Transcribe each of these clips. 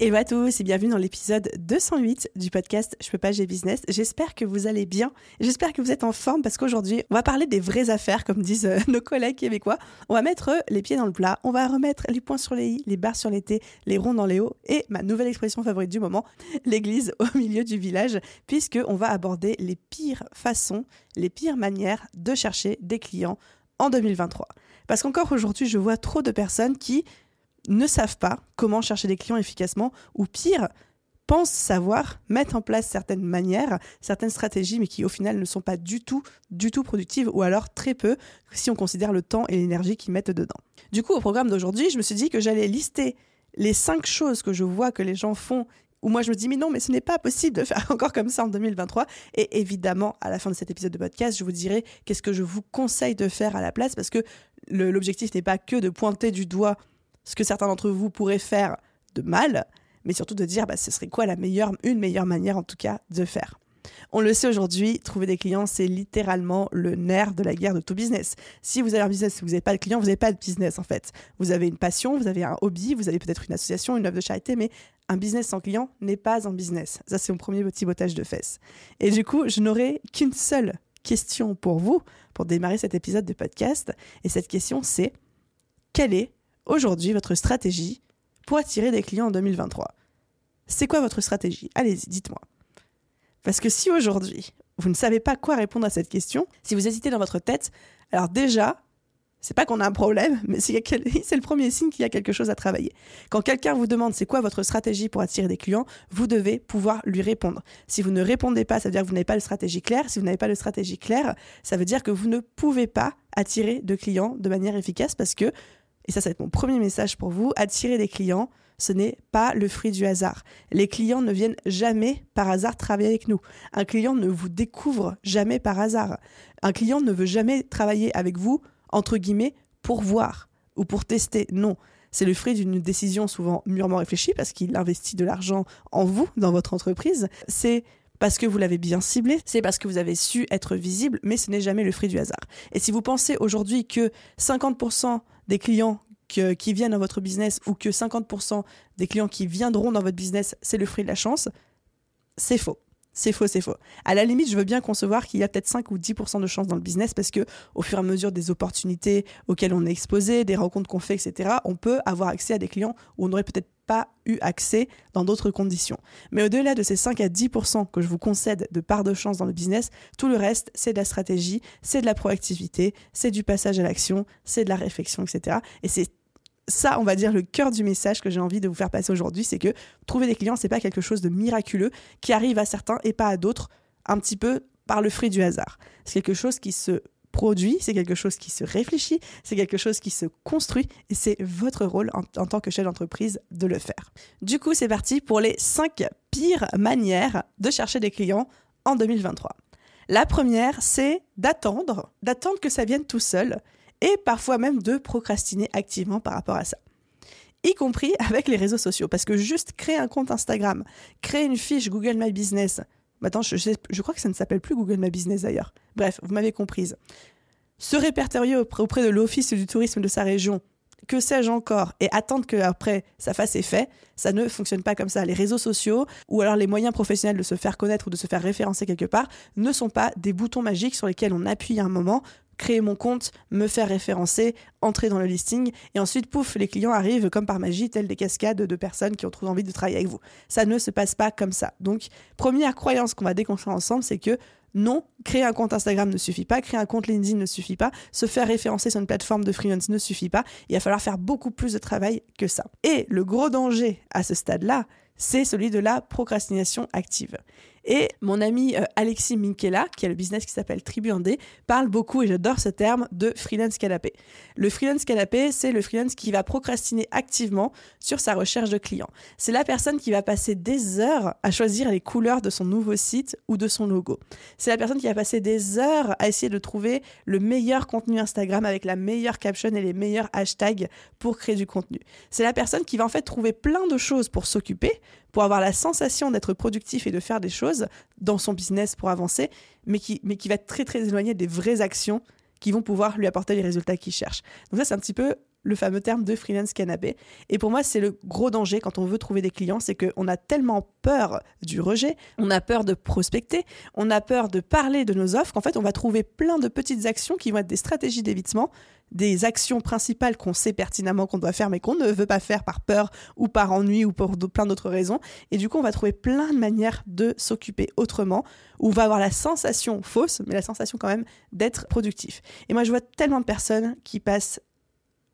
Hello à tous et bienvenue dans l'épisode 208 du podcast Je peux pas, j'ai business. J'espère que vous allez bien. J'espère que vous êtes en forme parce qu'aujourd'hui, on va parler des vraies affaires, comme disent euh, nos collègues québécois. On va mettre les pieds dans le plat, on va remettre les points sur les i, les barres sur les t, les ronds dans les hauts et ma nouvelle expression favorite du moment, l'église au milieu du village, puisque on va aborder les pires façons, les pires manières de chercher des clients en 2023. Parce qu'encore aujourd'hui, je vois trop de personnes qui ne savent pas comment chercher des clients efficacement ou pire, pensent savoir mettre en place certaines manières, certaines stratégies, mais qui au final ne sont pas du tout, du tout productives ou alors très peu si on considère le temps et l'énergie qu'ils mettent dedans. Du coup, au programme d'aujourd'hui, je me suis dit que j'allais lister les cinq choses que je vois que les gens font où moi je me dis mais non mais ce n'est pas possible de faire encore comme ça en 2023 et évidemment à la fin de cet épisode de podcast je vous dirai qu'est-ce que je vous conseille de faire à la place parce que l'objectif n'est pas que de pointer du doigt ce que certains d'entre vous pourraient faire de mal, mais surtout de dire bah, ce serait quoi la meilleure, une meilleure manière en tout cas de faire. On le sait aujourd'hui, trouver des clients, c'est littéralement le nerf de la guerre de tout business. Si vous avez un business, si vous n'avez pas de clients, vous n'avez pas de business en fait. Vous avez une passion, vous avez un hobby, vous avez peut-être une association, une œuvre de charité, mais un business sans clients n'est pas un business. Ça, c'est mon premier petit bottage de fesses. Et du coup, je n'aurai qu'une seule question pour vous, pour démarrer cet épisode de podcast. Et cette question, c'est quelle est aujourd'hui votre stratégie pour attirer des clients en 2023 C'est quoi votre stratégie? Allez-y, dites-moi. Parce que si aujourd'hui, vous ne savez pas quoi répondre à cette question, si vous hésitez dans votre tête, alors déjà, c'est pas qu'on a un problème, mais c'est le premier signe qu'il y a quelque chose à travailler. Quand quelqu'un vous demande c'est quoi votre stratégie pour attirer des clients, vous devez pouvoir lui répondre. Si vous ne répondez pas, ça veut dire que vous n'avez pas de stratégie claire. Si vous n'avez pas de stratégie claire, ça veut dire que vous ne pouvez pas attirer de clients de manière efficace parce que et ça, ça va être mon premier message pour vous, attirer des clients, ce n'est pas le fruit du hasard. Les clients ne viennent jamais par hasard travailler avec nous. Un client ne vous découvre jamais par hasard. Un client ne veut jamais travailler avec vous, entre guillemets, pour voir ou pour tester. Non. C'est le fruit d'une décision souvent mûrement réfléchie parce qu'il investit de l'argent en vous, dans votre entreprise. C'est parce que vous l'avez bien ciblé, c'est parce que vous avez su être visible, mais ce n'est jamais le fruit du hasard. Et si vous pensez aujourd'hui que 50% des clients qui viennent dans votre business ou que 50% des clients qui viendront dans votre business, c'est le fruit de la chance, c'est faux. C'est faux, c'est faux. À la limite, je veux bien concevoir qu'il y a peut-être 5 ou 10% de chance dans le business parce que au fur et à mesure des opportunités auxquelles on est exposé, des rencontres qu'on fait, etc., on peut avoir accès à des clients où on n'aurait peut-être pas eu accès dans d'autres conditions. Mais au-delà de ces 5 à 10% que je vous concède de part de chance dans le business, tout le reste, c'est de la stratégie, c'est de la proactivité, c'est du passage à l'action, c'est de la réflexion, etc. Et c'est ça, on va dire, le cœur du message que j'ai envie de vous faire passer aujourd'hui, c'est que trouver des clients, c'est pas quelque chose de miraculeux qui arrive à certains et pas à d'autres, un petit peu par le fruit du hasard. C'est quelque chose qui se produit, c'est quelque chose qui se réfléchit, c'est quelque chose qui se construit et c'est votre rôle en, tant que chef d'entreprise de le faire. Du coup, c'est parti pour les 5 pires manières de chercher des clients en 2023. La première, c'est d'attendre, d'attendre que ça vienne tout seul et parfois même de procrastiner activement par rapport à ça. Y compris avec les réseaux sociaux. Parce que juste créer un compte Instagram, créer une fiche Google My Business, maintenant je, crois que ça ne s'appelle plus Google My Business d'ailleurs. Bref, vous m'avez comprise. Se répertorier auprès de l'Office du tourisme de sa région, que sais-je encore, et attendre qu'après ça fasse effet, ça ne fonctionne pas comme ça. Les réseaux sociaux ou alors les moyens professionnels de se faire connaître ou de se faire référencer quelque part ne sont pas des boutons magiques sur lesquels on appuie un moment créer mon compte, me faire référencer, entrer dans le listing, et ensuite, pouf, les clients arrivent comme par magie, tels des cascades de personnes qui ont trop envie de travailler avec vous. Ça ne se passe pas comme ça. Donc, première croyance qu'on va déconstruire ensemble, c'est que non, créer un compte Instagram ne suffit pas, créer un compte LinkedIn ne suffit pas, se faire référencer sur une plateforme de freelance ne suffit pas, il va falloir faire beaucoup plus de travail que ça. Et le gros danger à ce stade-là, c'est celui de la procrastination active. Et mon ami euh, Alexis Minkela, qui a le business qui s'appelle Tribu Indé, parle beaucoup, et j'adore ce terme, de freelance canapé. Le freelance canapé, c'est le freelance qui va procrastiner activement sur sa recherche de clients. C'est la personne qui va passer des heures à choisir les couleurs de son nouveau site ou de son logo. C'est la personne qui va passer des heures à essayer de trouver le meilleur contenu Instagram avec la meilleure caption et les meilleurs hashtags pour créer du contenu. C'est la personne qui va en fait trouver plein de choses pour s'occuper, pour avoir la sensation d'être productif et de faire des choses dans son business pour avancer, mais qui, mais qui va être très très éloigné des vraies actions qui vont pouvoir lui apporter les résultats qu'il cherche. Donc ça, c'est un petit peu le fameux terme de freelance canapé. Et pour moi, c'est le gros danger quand on veut trouver des clients, c'est qu'on a tellement peur du rejet, on a peur de prospecter, on a peur de parler de nos offres qu'en fait, on va trouver plein de petites actions qui vont être des stratégies d'évitement, des actions principales qu'on sait pertinemment qu'on doit faire mais qu'on ne veut pas faire par peur ou par ennui ou pour plein d'autres raisons. Et du coup, on va trouver plein de manières de s'occuper autrement, où on va avoir la sensation fausse, mais la sensation quand même d'être productif. Et moi, je vois tellement de personnes qui passent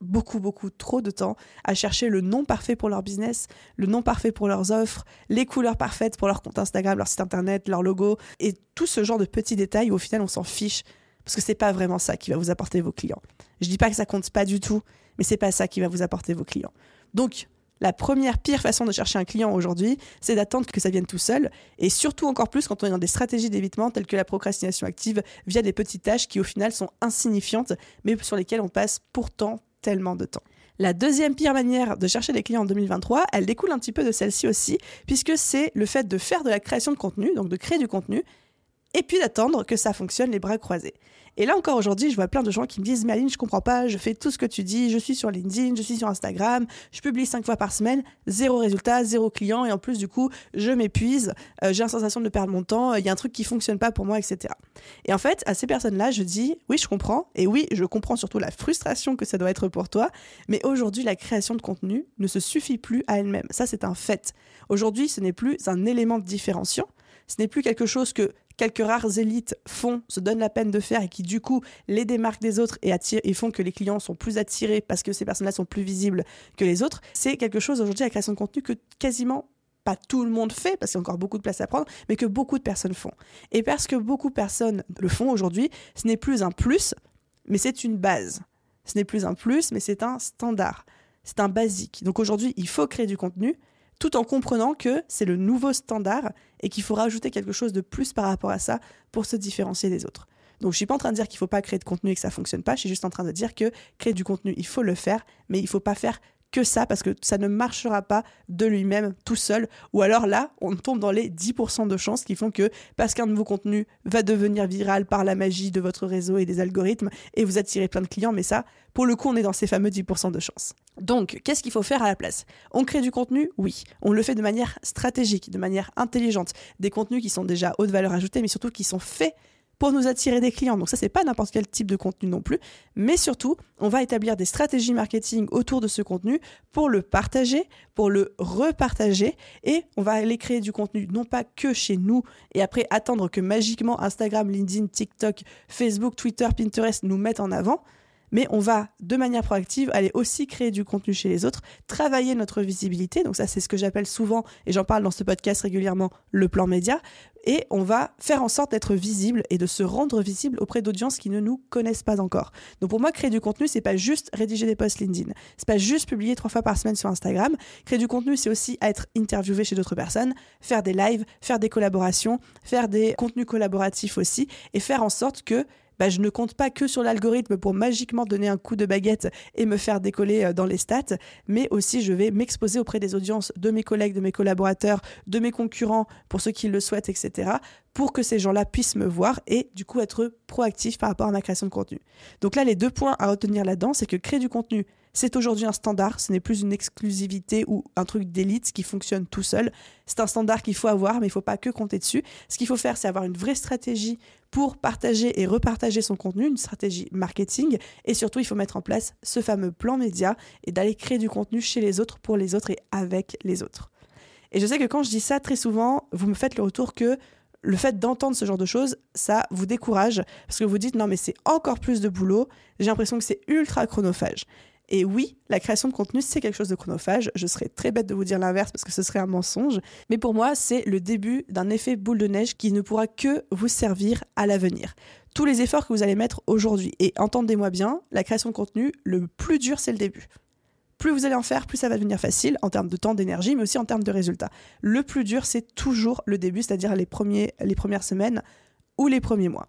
beaucoup, beaucoup trop de temps à chercher le nom parfait pour leur business, le nom parfait pour leurs offres, les couleurs parfaites pour leur compte Instagram, leur site internet, leur logo, et tout ce genre de petits détails où au final on s'en fiche, parce que c'est pas vraiment ça qui va vous apporter vos clients. Je dis pas que ça compte pas du tout, mais c'est pas ça qui va vous apporter vos clients. Donc, la première pire façon de chercher un client aujourd'hui, c'est d'attendre que ça vienne tout seul, et surtout encore plus quand on est dans des stratégies d'évitement telles que la procrastination active via des petites tâches qui au final sont insignifiantes, mais sur lesquelles on passe pourtant tellement de temps. La deuxième pire manière de chercher des clients en 2023, elle découle un petit peu de celle-ci aussi, puisque c'est le fait de faire de la création de contenu, donc de créer du contenu, et puis d'attendre que ça fonctionne les bras croisés. Et là encore aujourd'hui, je vois plein de gens qui me disent Mais Aline, je comprends pas, je fais tout ce que tu dis, je suis sur LinkedIn, je suis sur Instagram, je publie cinq fois par semaine, zéro résultat, zéro client, et en plus, du coup, je m'épuise, euh, j'ai la sensation de perdre mon temps, il y a un truc qui fonctionne pas pour moi, etc. Et en fait, à ces personnes-là, je dis Oui, je comprends, et oui, je comprends surtout la frustration que ça doit être pour toi, mais aujourd'hui, la création de contenu ne se suffit plus à elle-même. Ça, c'est un fait. Aujourd'hui, ce n'est plus un élément différenciant, ce n'est plus quelque chose que quelques rares élites font, se donnent la peine de faire et qui du coup les démarquent des autres et, attirent, font que les clients sont plus attirés parce que ces personnes-là sont plus visibles que les autres, c'est quelque chose aujourd'hui, la création de contenu, que quasiment pas tout le monde fait, parce qu'il y a encore beaucoup de place à prendre, mais que beaucoup de personnes font. Et parce que beaucoup de personnes le font aujourd'hui, ce n'est plus un plus, mais c'est une base. Ce n'est plus un plus, mais c'est un standard. C'est un basique. Donc aujourd'hui, il faut créer du contenu, tout en comprenant que c'est le nouveau standard et qu'il faut rajouter quelque chose de plus par rapport à ça pour se différencier des autres. Donc je suis pas en train de dire qu'il faut pas créer de contenu et que ça fonctionne pas, je suis juste en train de dire que créer du contenu, il faut le faire, mais il faut pas faire que ça parce que ça ne marchera pas de lui-même tout seul. Ou alors là, on tombe dans les 10% de chances qui font que parce qu'un nouveau contenu va devenir viral par la magie de votre réseau et des algorithmes et vous attirez plein de clients, mais ça, pour le coup, on est dans ces fameux 10% de chances. Donc, qu'est-ce qu'il faut faire à la place? On crée du contenu? Oui. On le fait de manière stratégique, de manière intelligente. Des contenus qui sont déjà haute valeur ajoutée, mais surtout qui sont faits pour nous attirer des clients. Donc ça, c'est pas n'importe quel type de contenu non plus. Mais surtout, on va établir des stratégies marketing autour de ce contenu pour le partager, pour le repartager et on va aller créer du contenu non pas que chez nous et après attendre que magiquement Instagram, LinkedIn, TikTok, Facebook, Twitter, Pinterest nous mettent en avant mais on va de manière proactive aller aussi créer du contenu chez les autres, travailler notre visibilité. Donc ça, c'est ce que j'appelle souvent, et j'en parle dans ce podcast régulièrement, le plan média. Et on va faire en sorte d'être visible et de se rendre visible auprès d'audiences qui ne nous connaissent pas encore. Donc pour moi, créer du contenu, c'est pas juste rédiger des posts LinkedIn. C'est pas juste publier trois fois par semaine sur Instagram. Créer du contenu, c'est aussi être interviewé chez d'autres personnes, faire des lives, faire des collaborations, faire des contenus collaboratifs aussi, et faire en sorte que bah, je ne compte pas que sur l'algorithme pour magiquement donner un coup de baguette et me faire décoller euh, dans les stats, mais aussi je vais m'exposer auprès des audiences de mes collègues, de mes collaborateurs, de mes concurrents, pour ceux qui le souhaitent, etc., pour que ces gens-là puissent me voir et du coup être proactifs par rapport à ma création de contenu. Donc là, les deux points à retenir là-dedans, c'est que créer du contenu, c'est aujourd'hui un standard, ce n'est plus une exclusivité ou un truc d'élite qui fonctionne tout seul. C'est un standard qu'il faut avoir, mais il ne faut pas que compter dessus. Ce qu'il faut faire, c'est avoir une vraie stratégie pour partager et repartager son contenu, une stratégie marketing. Et surtout, il faut mettre en place ce fameux plan média et d'aller créer du contenu chez les autres, pour les autres et avec les autres. Et je sais que quand je dis ça, très souvent, vous me faites le retour que le fait d'entendre ce genre de choses, ça vous décourage parce que vous dites non mais c'est encore plus de boulot, j'ai l'impression que c'est ultra chronophage. Et oui, la création de contenu, c'est quelque chose de chronophage. Je serais très bête de vous dire l'inverse parce que ce serait un mensonge. Mais pour moi, c'est le début d'un effet boule de neige qui ne pourra que vous servir à l'avenir. Tous les efforts que vous allez mettre aujourd'hui, et entendez-moi bien, la création de contenu, le plus dur, c'est le début. Plus vous allez en faire, plus ça va devenir facile en termes de temps, d'énergie, mais aussi en termes de résultats. Le plus dur, c'est toujours le début, c'est-à-dire les, les premières semaines ou les premiers mois.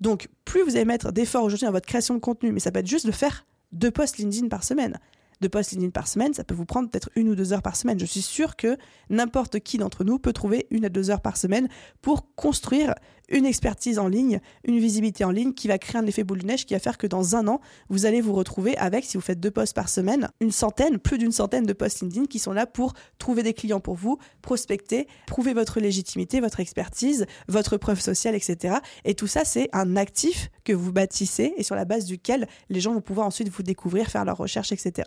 Donc, plus vous allez mettre d'efforts aujourd'hui dans votre création de contenu, mais ça peut être juste de faire deux posts LinkedIn par semaine. Deux posts LinkedIn par semaine, ça peut vous prendre peut-être une ou deux heures par semaine. Je suis sûre que n'importe qui d'entre nous peut trouver une à deux heures par semaine pour construire une expertise en ligne, une visibilité en ligne qui va créer un effet boule de neige qui va faire que dans un an, vous allez vous retrouver avec, si vous faites deux posts par semaine, une centaine, plus d'une centaine de posts LinkedIn qui sont là pour trouver des clients pour vous, prospecter, prouver votre légitimité, votre expertise, votre preuve sociale, etc. Et tout ça, c'est un actif que vous bâtissez et sur la base duquel les gens vont pouvoir ensuite vous découvrir, faire leurs recherches, etc.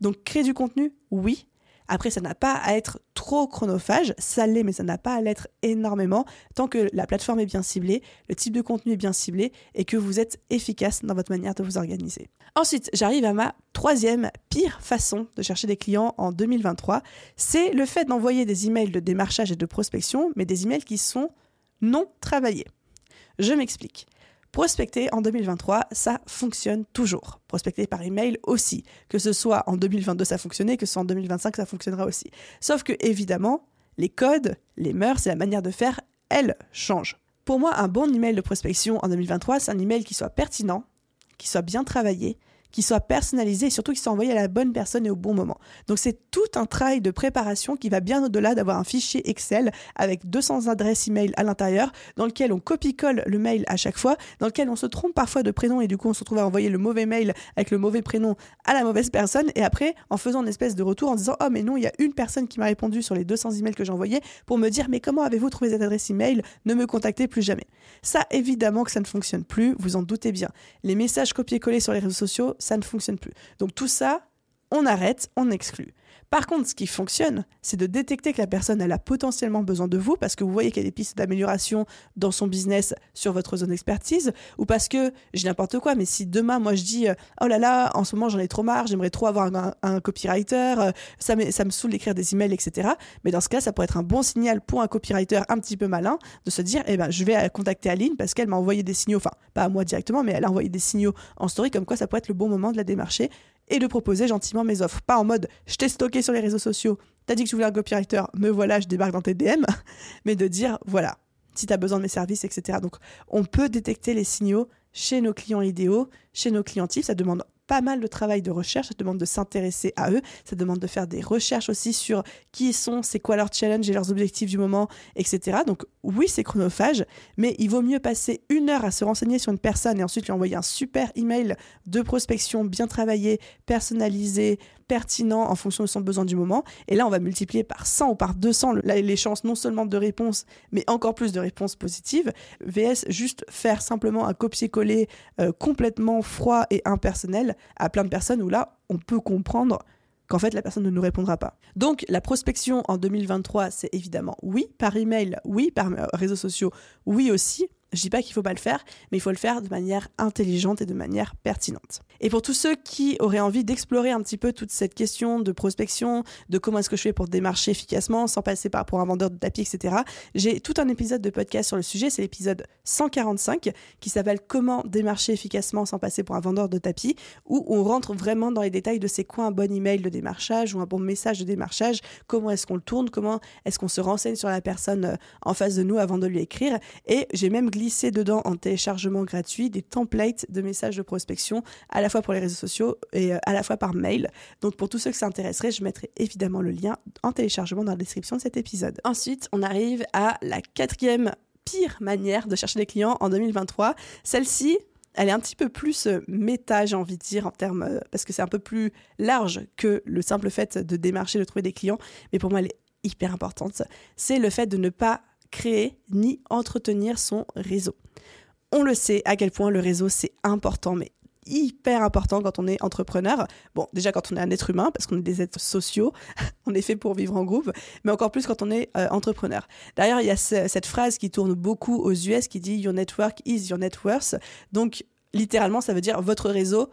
Donc créer du contenu, oui, après, ça n'a pas à être trop chronophage, ça l'est, mais ça n'a pas à l'être énormément, tant que la plateforme est bien ciblée, le type de contenu est bien ciblé et que vous êtes efficace dans votre manière de vous organiser. Ensuite, j'arrive à ma troisième pire façon de chercher des clients en 2023, c'est le fait d'envoyer des emails de démarchage et de prospection, mais des emails qui sont non travaillés. Je m'explique. Prospecter en 2023, ça fonctionne toujours. Prospecter par email aussi. Que ce soit en 2022, ça fonctionnait, que ce soit en 2025, ça fonctionnera aussi. Sauf que, évidemment, les codes, les mœurs et la manière de faire, elles changent. Pour moi, un bon email de prospection en 2023, c'est un email qui soit pertinent, qui soit bien travaillé, qui soit personnalisé et surtout qui soit envoyé à la bonne personne et au bon moment. Donc c'est tout un travail de préparation qui va bien au-delà d'avoir un fichier Excel avec 200 adresses email à l'intérieur dans lequel on copie-colle le mail à chaque fois, dans lequel on se trompe parfois de prénom et du coup on se retrouve à envoyer le mauvais mail avec le mauvais prénom à la mauvaise personne et après en faisant une espèce de retour en disant oh mais non il y a une personne qui m'a répondu sur les 200 emails que j'ai envoyés pour me dire mais comment avez-vous trouvé cette adresse email? Ne me contactez plus jamais. Ça évidemment que ça ne fonctionne plus, vous en doutez bien. Les messages copiés-collés sur les réseaux sociaux, ça ne fonctionne plus. Donc tout ça, on arrête, on exclut. Par contre, ce qui fonctionne, c'est de détecter que la personne elle a potentiellement besoin de vous parce que vous voyez qu'il y a des pistes d'amélioration dans son business sur votre zone d'expertise ou parce que j'ai n'importe quoi, mais si demain moi je dis euh, oh là là, en ce moment j'en ai trop marre, j'aimerais trop avoir un, copywriter, euh, ça, me, saoule d'écrire des emails, etc. Mais dans ce cas, ça pourrait être un bon signal pour un copywriter un petit peu malin de se dire eh ben je vais contacter Aline parce qu'elle m'a envoyé des signaux, enfin pas à moi directement, mais elle a envoyé des signaux en story comme quoi ça pourrait être le bon moment de la démarcher et de proposer gentiment mes offres. Pas en mode je t'ai stocké sur les réseaux sociaux, t'as dit que tu voulais un copywriter, me voilà, je débarque dans tes DM, mais de dire voilà, si t'as besoin de mes services, etc. Donc on peut détecter les signaux chez nos clients idéaux, chez nos clients ça demande pas mal de travail de recherche, ça demande de s'intéresser à eux, ça demande de faire des recherches aussi sur qui ils sont, c'est quoi leur challenge et leurs objectifs du moment, etc. Donc oui, c'est chronophage, mais il vaut mieux passer une heure à se renseigner sur une personne et ensuite lui envoyer un super email de prospection bien travaillé, personnalisé, pertinent en fonction de son besoin du moment. Et là, on va multiplier par 100 ou par 200 les chances non seulement de réponses, mais encore plus de réponses positives. VS, juste faire simplement un copier-coller euh, complètement froid et impersonnel à plein de personnes où là, on peut comprendre qu'en fait la personne ne nous répondra pas. Donc la prospection en 2023, c'est évidemment oui, par email, oui, par euh, réseaux sociaux, oui aussi, je dis pas qu'il faut pas le faire, mais il faut le faire de manière intelligente et de manière pertinente. Et pour tous ceux qui auraient envie d'explorer un petit peu toute cette question de prospection, de comment est-ce que je fais pour démarcher efficacement sans passer par pour un vendeur de tapis, etc., j'ai tout un épisode de podcast sur le sujet, c'est l'épisode 145 qui s'appelle Comment démarcher efficacement sans passer pour un vendeur de tapis, où on rentre vraiment dans les détails de c'est quoi un bon email de démarchage ou un bon message de démarchage, comment est-ce qu'on le tourne, comment est-ce qu'on se renseigne sur la personne euh, en face de nous avant de lui écrire. Et j'ai même glissé glisser dedans en téléchargement gratuit des templates de messages de prospection, à la fois pour les réseaux sociaux et euh, à la fois par mail. Donc pour tous ceux que ça intéresserait, je mettrai évidemment le lien en téléchargement dans la description de cet épisode. Ensuite, on arrive à la quatrième pire manière de chercher des clients en 2023. Celle-ci, elle est un petit peu plus euh, méta, j'ai envie de dire, en termes, euh, parce que c'est un peu plus large que le simple fait de démarcher, de trouver des clients. Mais pour moi, elle est hyper importante. C'est le fait de ne pas créer ni entretenir son réseau. On le sait à quel point le réseau c'est important, mais hyper important quand on est entrepreneur. Bon, déjà quand on est un être humain, parce qu'on est des êtres sociaux, on est fait pour vivre en groupe, mais encore plus quand on est euh, entrepreneur. D'ailleurs, il y a cette phrase qui tourne beaucoup aux US qui dit Your network is your net worth. Donc, littéralement, ça veut dire votre réseau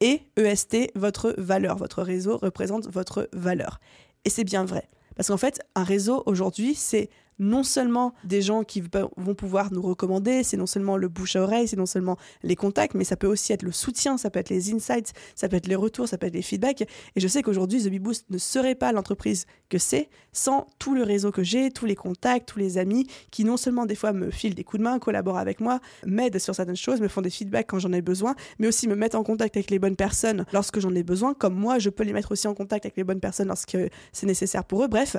et EST, votre valeur. Votre réseau représente votre valeur. Et c'est bien vrai. Parce qu'en fait, un réseau aujourd'hui, c'est non seulement des gens qui vont pouvoir nous recommander, c'est non seulement le bouche à oreille, c'est non seulement les contacts, mais ça peut aussi être le soutien, ça peut être les insights, ça peut être les retours, ça peut être les feedbacks. Et je sais qu'aujourd'hui, The Boost ne serait pas l'entreprise que c'est sans tout le réseau que j'ai, tous les contacts, tous les amis qui non seulement des fois me filent des coups de main, collaborent avec moi, m'aident sur certaines choses, me font des feedbacks quand j'en ai besoin, mais aussi me mettent en contact avec les bonnes personnes lorsque j'en ai besoin, comme moi, je peux les mettre aussi en contact avec les bonnes personnes lorsque c'est nécessaire pour eux. Bref,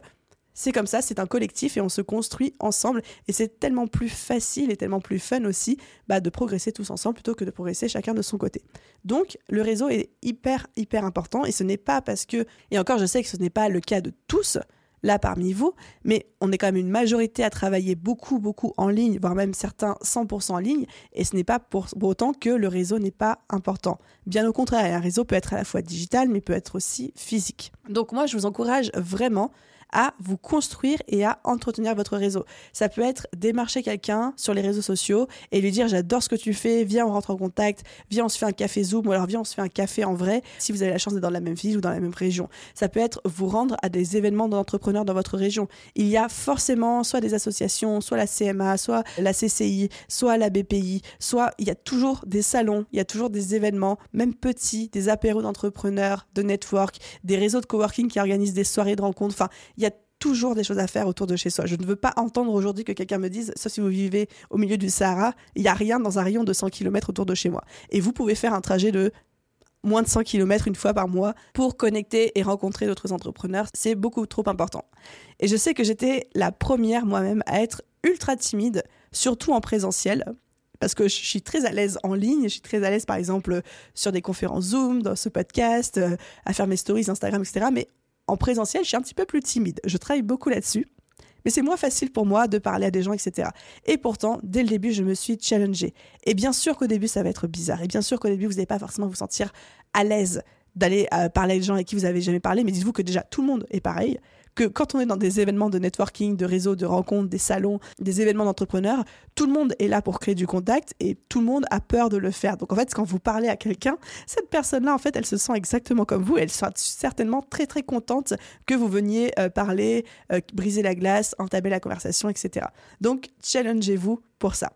c'est comme ça, c'est un collectif et on se construit ensemble. Et c'est tellement plus facile et tellement plus fun aussi bah, de progresser tous ensemble plutôt que de progresser chacun de son côté. Donc le réseau est hyper, hyper important et ce n'est pas parce que, et encore je sais que ce n'est pas le cas de tous, là parmi vous, mais on est quand même une majorité à travailler beaucoup, beaucoup en ligne, voire même certains 100% en ligne, et ce n'est pas pour, autant que le réseau n'est pas important. Bien au contraire, un réseau peut être à la fois digital, mais peut être aussi physique. Donc moi, je vous encourage vraiment à vous construire et à entretenir votre réseau. Ça peut être démarcher quelqu'un sur les réseaux sociaux et lui dire j'adore ce que tu fais, viens on rentre en contact, viens on se fait un café Zoom ou alors viens on se fait un café en vrai si vous avez la chance d'être dans la même ville ou dans la même région. Ça peut être vous rendre à des événements d'entrepreneurs dans votre région. Il y a forcément soit des associations, soit la CMA, soit la CCI, soit la BPI, soit il y a toujours des salons, il y a toujours des événements, même petits, des apéros d'entrepreneurs, de network, des réseaux de coworking qui organisent des soirées de rencontres. Enfin, toujours des choses à faire autour de chez soi. Je ne veux pas entendre aujourd'hui que quelqu'un me dise, sauf si vous vivez au milieu du Sahara, il n'y a rien dans un rayon de 100 km autour de chez moi. Et vous pouvez faire un trajet de moins de 100 km une fois par mois pour connecter et rencontrer d'autres entrepreneurs. C'est beaucoup trop important. Et je sais que j'étais la première moi-même à être ultra timide, surtout en présentiel. Parce que je suis très à l'aise en ligne, je suis très à l'aise par exemple sur des conférences Zoom, dans ce podcast, euh, à faire mes stories Instagram, etc. Mais en présentiel, je suis un petit peu plus timide. Je travaille beaucoup là-dessus. Mais c'est moins facile pour moi de parler à des gens, etc. Et pourtant, dès le début, je me suis challengée. Et bien sûr qu'au début, ça va être bizarre. Et bien sûr qu'au début, vous n'allez pas forcément vous sentir à l'aise d'aller euh, parler à des gens avec qui vous avez jamais parlé. Mais dites-vous que déjà, tout le monde est pareil que quand on est dans des événements de networking, de réseaux, de rencontres, des salons, des événements d'entrepreneurs, tout le monde est là pour créer du contact et tout le monde a peur de le faire. Donc en fait, quand vous parlez à quelqu'un, cette personne-là, en fait, elle se sent exactement comme vous. Elle sera certainement très très contente que vous veniez euh, parler, euh, briser la glace, entamer la conversation, etc. Donc challengez-vous pour ça.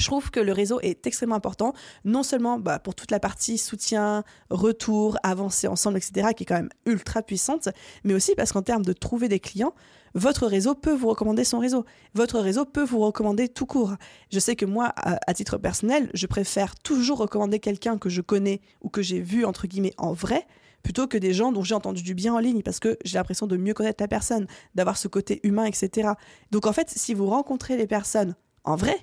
Je trouve que le réseau est extrêmement important, non seulement bah, pour toute la partie soutien, retour, avancer ensemble, etc., qui est quand même ultra puissante, mais aussi parce qu'en termes de trouver des clients, votre réseau peut vous recommander son réseau. Votre réseau peut vous recommander tout court. Je sais que moi, à, titre personnel, je préfère toujours recommander quelqu'un que je connais ou que j'ai vu, entre guillemets, en vrai, plutôt que des gens dont j'ai entendu du bien en ligne, parce que j'ai l'impression de mieux connaître la personne, d'avoir ce côté humain, etc. Donc en fait, si vous rencontrez les personnes en vrai,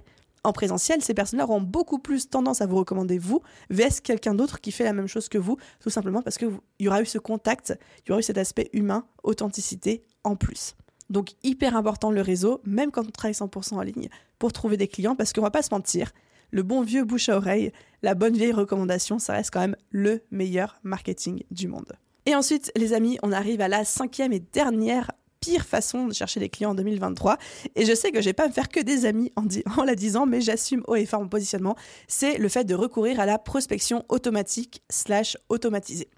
en présentiel, ces personnes-là auront beaucoup plus tendance à vous recommander vous, vs quelqu'un d'autre qui fait la même chose que vous, tout simplement parce qu'il y aura eu ce contact, il y aura eu cet aspect humain, authenticité en plus. Donc hyper important le réseau, même quand on travaille 100% en ligne, pour trouver des clients, parce qu'on va pas se mentir, le bon vieux bouche à oreille, la bonne vieille recommandation, ça reste quand même le meilleur marketing du monde. Et ensuite, les amis, on arrive à la cinquième et dernière pire façon de chercher des clients en 2023. Et je sais que je vais pas me faire que des amis en, en la disant, mais j'assume haut et fort mon positionnement. C'est le fait de recourir à la prospection automatique slash automatisée.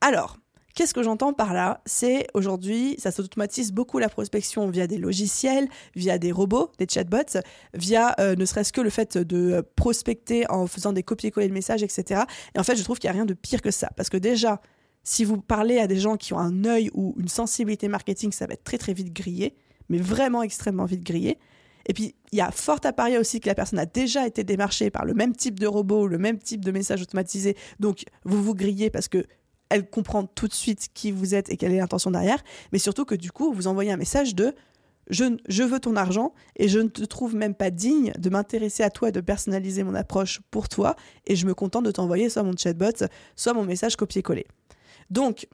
Alors, Qu'est-ce que j'entends par là? C'est aujourd'hui, ça s'automatise beaucoup la prospection via des logiciels, via des robots, des chatbots, via euh, ne serait-ce que le fait de prospecter en faisant des copier-coller de messages, etc. Et en fait, je trouve qu'il n'y a rien de pire que ça. Parce que déjà, si vous parlez à des gens qui ont un œil ou une sensibilité marketing, ça va être très très vite grillé, mais vraiment extrêmement vite grillé. Et puis, il y a fort à parier aussi que la personne a déjà été démarchée par le même type de robot, le même type de message automatisé. Donc, vous vous grillez parce que elle comprend tout de suite qui vous êtes et quelle est l'intention derrière. Mais surtout que du coup, vous envoyez un message de je, je, veux ton argent et je ne te trouve même pas digne de m'intéresser à toi et de personnaliser mon approche pour toi. Et je me contente de t'envoyer soit mon chatbot, soit mon message copier-coller. Donc,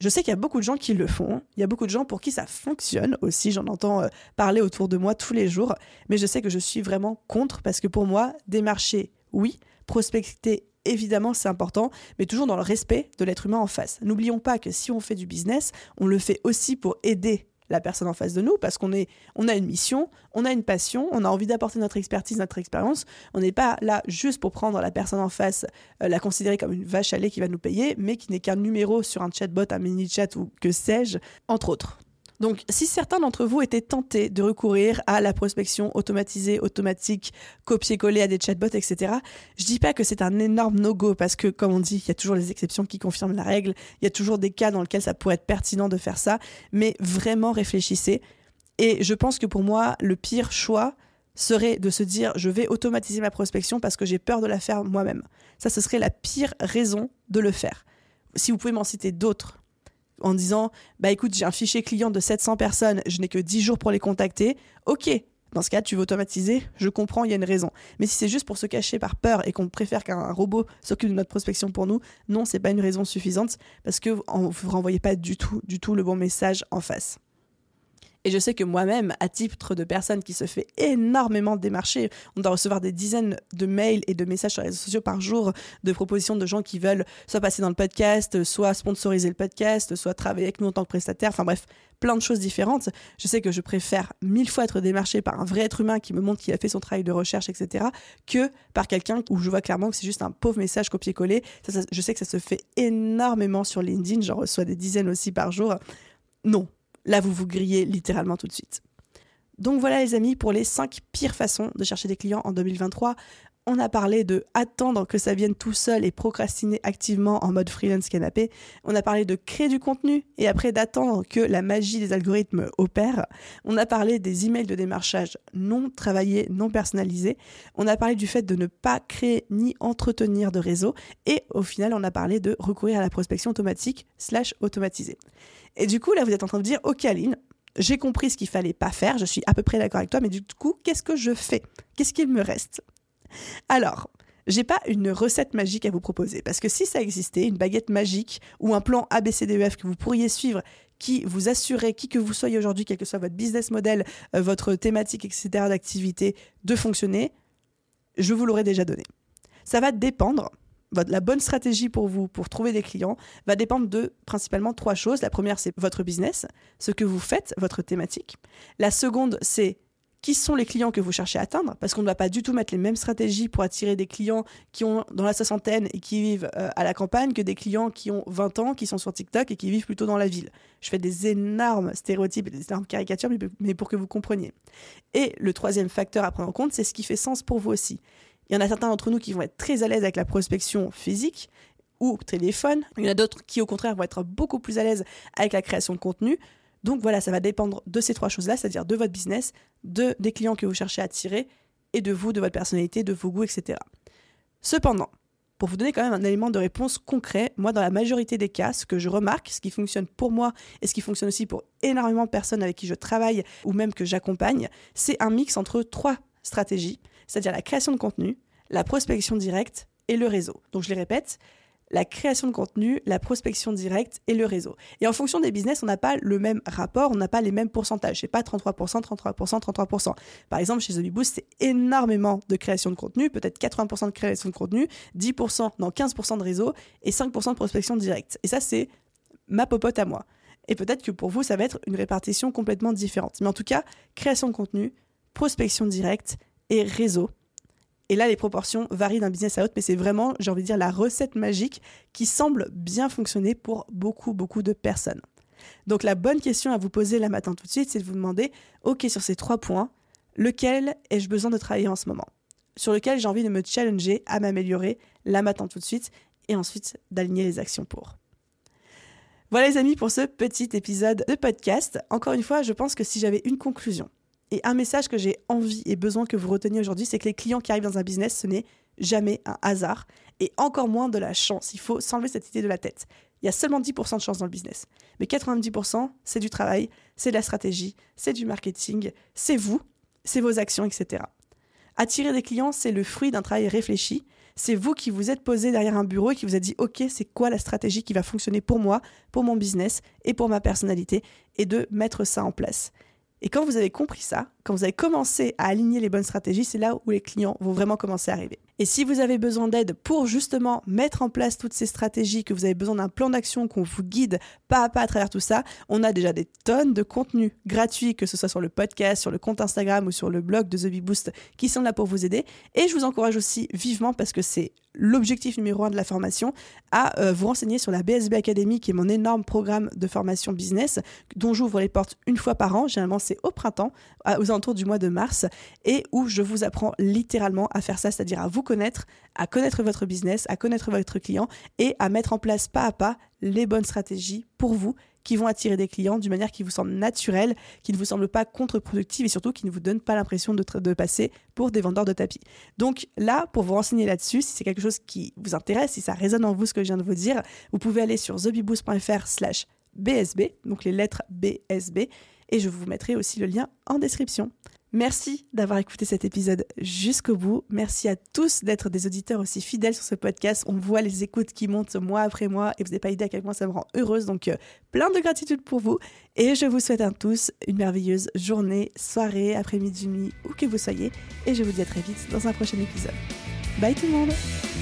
je sais qu'il y a beaucoup de gens qui le font. Il y a beaucoup de gens pour qui ça fonctionne aussi. J'en entends euh, parler autour de moi tous les jours. Mais je sais que je suis vraiment contre parce que pour moi, démarcher, oui. Prospecter, évidemment, c'est important, mais toujours dans le respect de l'être humain en face. N'oublions pas que si on fait du business, on le fait aussi pour aider la personne en face de nous parce qu'on est, on a une mission, on a une passion, on a envie d'apporter notre expertise, notre expérience. On n'est pas là juste pour prendre la personne en face, euh, la considérer comme une vache à lait qui va nous payer, mais qui n'est qu'un numéro sur un chatbot, un mini chat ou que sais-je, entre autres. Donc, si certains d'entre vous étaient tentés de recourir à la prospection automatisée, automatique, copier-coller à des chatbots, etc., je dis pas que c'est un énorme no-go parce que, comme on dit, il y a toujours les exceptions qui confirment la règle. Il y a toujours des cas dans lesquels ça pourrait être pertinent de faire ça. Mais vraiment réfléchissez. Et je pense que pour moi, le pire choix serait de se dire je vais automatiser ma prospection parce que j'ai peur de la faire moi-même. Ça, ce serait la pire raison de le faire. Si vous pouvez m'en citer d'autres en disant bah écoute, j'ai un fichier client de 700 personnes, je n'ai que 10 jours pour les contacter. OK. Dans ce cas, tu veux automatiser, je comprends, il y a une raison. Mais si c'est juste pour se cacher par peur et qu'on préfère qu'un robot s'occupe de notre prospection pour nous, non, c'est pas une raison suffisante parce que vous renvoyez pas du tout, du tout le bon message en face. Et je sais que moi-même, à titre de personne qui se fait énormément démarcher, on doit recevoir des dizaines de mails et de messages sur les réseaux sociaux par jour de propositions de gens qui veulent soit passer dans le podcast, soit sponsoriser le podcast, soit travailler avec nous en tant que prestataire. Enfin bref, plein de choses différentes. Je sais que je préfère mille fois être démarché par un vrai être humain qui me montre qu'il a fait son travail de recherche, etc., que par quelqu'un où je vois clairement que c'est juste un pauvre message copié-collé. je sais que ça se fait énormément sur LinkedIn, j'en reçois des dizaines aussi par jour. Non, là vous vous grillez littéralement tout de suite. Donc voilà les amis pour les 5 pires façons de chercher des clients en 2023. On a parlé de attendre que ça vienne tout seul et procrastiner activement en mode freelance canapé. On a parlé de créer du contenu et après d'attendre que la magie des algorithmes opère. On a parlé des emails de démarchage non travaillés, non personnalisés. On a parlé du fait de ne pas créer ni entretenir de réseau. Et au final, on a parlé de recourir à la prospection automatique slash automatisée. Et du coup, là, vous êtes en train de dire, ok Aline, j'ai compris ce qu'il fallait pas faire, je suis à peu près d'accord avec toi, mais du coup, qu'est-ce que je fais? Qu'est-ce qu'il me reste? Alors, j'ai pas une recette magique à vous proposer, parce que si ça existait, une baguette magique ou un plan ABCDEF que vous pourriez suivre qui vous assurait, qui que vous soyez aujourd'hui, quel que soit votre business model, euh, votre thématique, etc., d'activité, de fonctionner, je vous l'aurais déjà donné. Ça va dépendre la bonne stratégie pour vous pour trouver des clients va dépendre de principalement trois choses. La première, c'est votre business, ce que vous faites, votre thématique. La seconde, c'est qui sont les clients que vous cherchez à atteindre, parce qu'on ne va pas du tout mettre les mêmes stratégies pour attirer des clients qui ont dans la soixantaine et qui vivent euh, à la campagne que des clients qui ont 20 ans, qui sont sur TikTok et qui vivent plutôt dans la ville. Je fais des énormes stéréotypes et des énormes caricatures, mais pour que vous compreniez. Et le troisième facteur à prendre en compte, c'est ce qui fait sens pour vous aussi. Il y en a certains d'entre nous qui vont être très à l'aise avec la prospection physique ou téléphone. Il y en a d'autres qui, au contraire, vont être beaucoup plus à l'aise avec la création de contenu. Donc voilà, ça va dépendre de ces trois choses-là, c'est-à-dire de votre business, de, des clients que vous cherchez à attirer et de vous, de votre personnalité, de vos goûts, etc. Cependant, pour vous donner quand même un élément de réponse concret, moi, dans la majorité des cas, ce que je remarque, ce qui fonctionne pour moi et ce qui fonctionne aussi pour énormément de personnes avec qui je travaille ou même que j'accompagne, c'est un mix entre trois stratégies c'est-à-dire la création de contenu, la prospection directe et le réseau. Donc je les répète, la création de contenu, la prospection directe et le réseau. Et en fonction des business, on n'a pas le même rapport, on n'a pas les mêmes pourcentages. C'est pas 33%, 33%, 33%. Par exemple, chez The c'est énormément de création de contenu, peut-être 80% de création de contenu, 10%, non 15% de réseau et 5% de prospection directe. Et ça, c'est ma popote à moi. Et peut-être que pour vous, ça va être une répartition complètement différente. Mais en tout cas, création de contenu, prospection directe et réseau. Et là, les proportions varient d'un business à l'autre, mais c'est vraiment, j'ai envie de dire, la recette magique qui semble bien fonctionner pour beaucoup, beaucoup de personnes. Donc la bonne question à vous poser là matin tout de suite, c'est de vous demander, OK, sur ces trois points, lequel ai-je besoin de travailler en ce moment? Sur lequel j'ai envie de me challenger à m'améliorer là matin tout de suite, et ensuite d'aligner les actions pour. Voilà les amis pour ce petit épisode de podcast. Encore une fois, je pense que si j'avais une conclusion et un message que j'ai envie et besoin que vous reteniez aujourd'hui, c'est que les clients qui arrivent dans un business, ce n'est jamais un hasard et encore moins de la chance. Il faut s'enlever cette idée de la tête. Il y a seulement 10% de chance dans le business. Mais 90%, c'est du travail, c'est de la stratégie, c'est du marketing, c'est vous, c'est vos actions, etc. Attirer des clients, c'est le fruit d'un travail réfléchi. C'est vous qui vous êtes posé derrière un bureau et qui vous a dit OK, c'est quoi la stratégie qui va fonctionner pour moi, pour mon business et pour ma personnalité et de mettre ça en place. Et quand vous avez compris ça, quand vous avez commencé à aligner les bonnes stratégies, c'est là où les clients vont vraiment commencer à arriver. Et si vous avez besoin d'aide pour justement mettre en place toutes ces stratégies, que vous avez besoin d'un plan d'action, qu'on vous guide pas à pas à travers tout ça, on a déjà des tonnes de contenus gratuits, que ce soit sur le podcast, sur le compte Instagram ou sur le blog de The Big Boost, qui sont là pour vous aider. Et je vous encourage aussi vivement, parce que c'est l'objectif numéro un de la formation, à euh, vous renseigner sur la BSB Academy, qui est mon énorme programme de formation business, dont j'ouvre les portes une fois par an. Généralement, c'est au printemps, aux alentours du mois de mars, et où je vous apprends littéralement à faire ça, c'est-à-dire à vous connaître, à connaître votre business, à connaître votre client et à mettre en place pas à pas les bonnes stratégies pour vous qui vont attirer des clients d'une manière qui vous semble naturelle, qui ne vous semble pas contre-productive et surtout qui ne vous donne pas l'impression de, passer pour des vendeurs de tapis. Donc là, pour vous renseigner là-dessus, si c'est quelque chose qui vous intéresse, si ça résonne en vous ce que je viens de vous dire, vous pouvez aller sur thebiboost.fr slash BSB, donc les lettres BSB, et je vous mettrai aussi le lien en description. Merci d'avoir écouté cet épisode jusqu'au bout. Merci à tous d'être des auditeurs aussi fidèles sur ce podcast. On voit les écoutes qui montent mois après mois et vous n'avez pas idée à quel point ça me rend heureuse. Donc, euh, plein de gratitude pour vous. Et je vous souhaite à tous une merveilleuse journée, soirée, après-midi, nuit, où que vous soyez. Et je vous dis à très vite dans un prochain épisode. Bye tout le monde!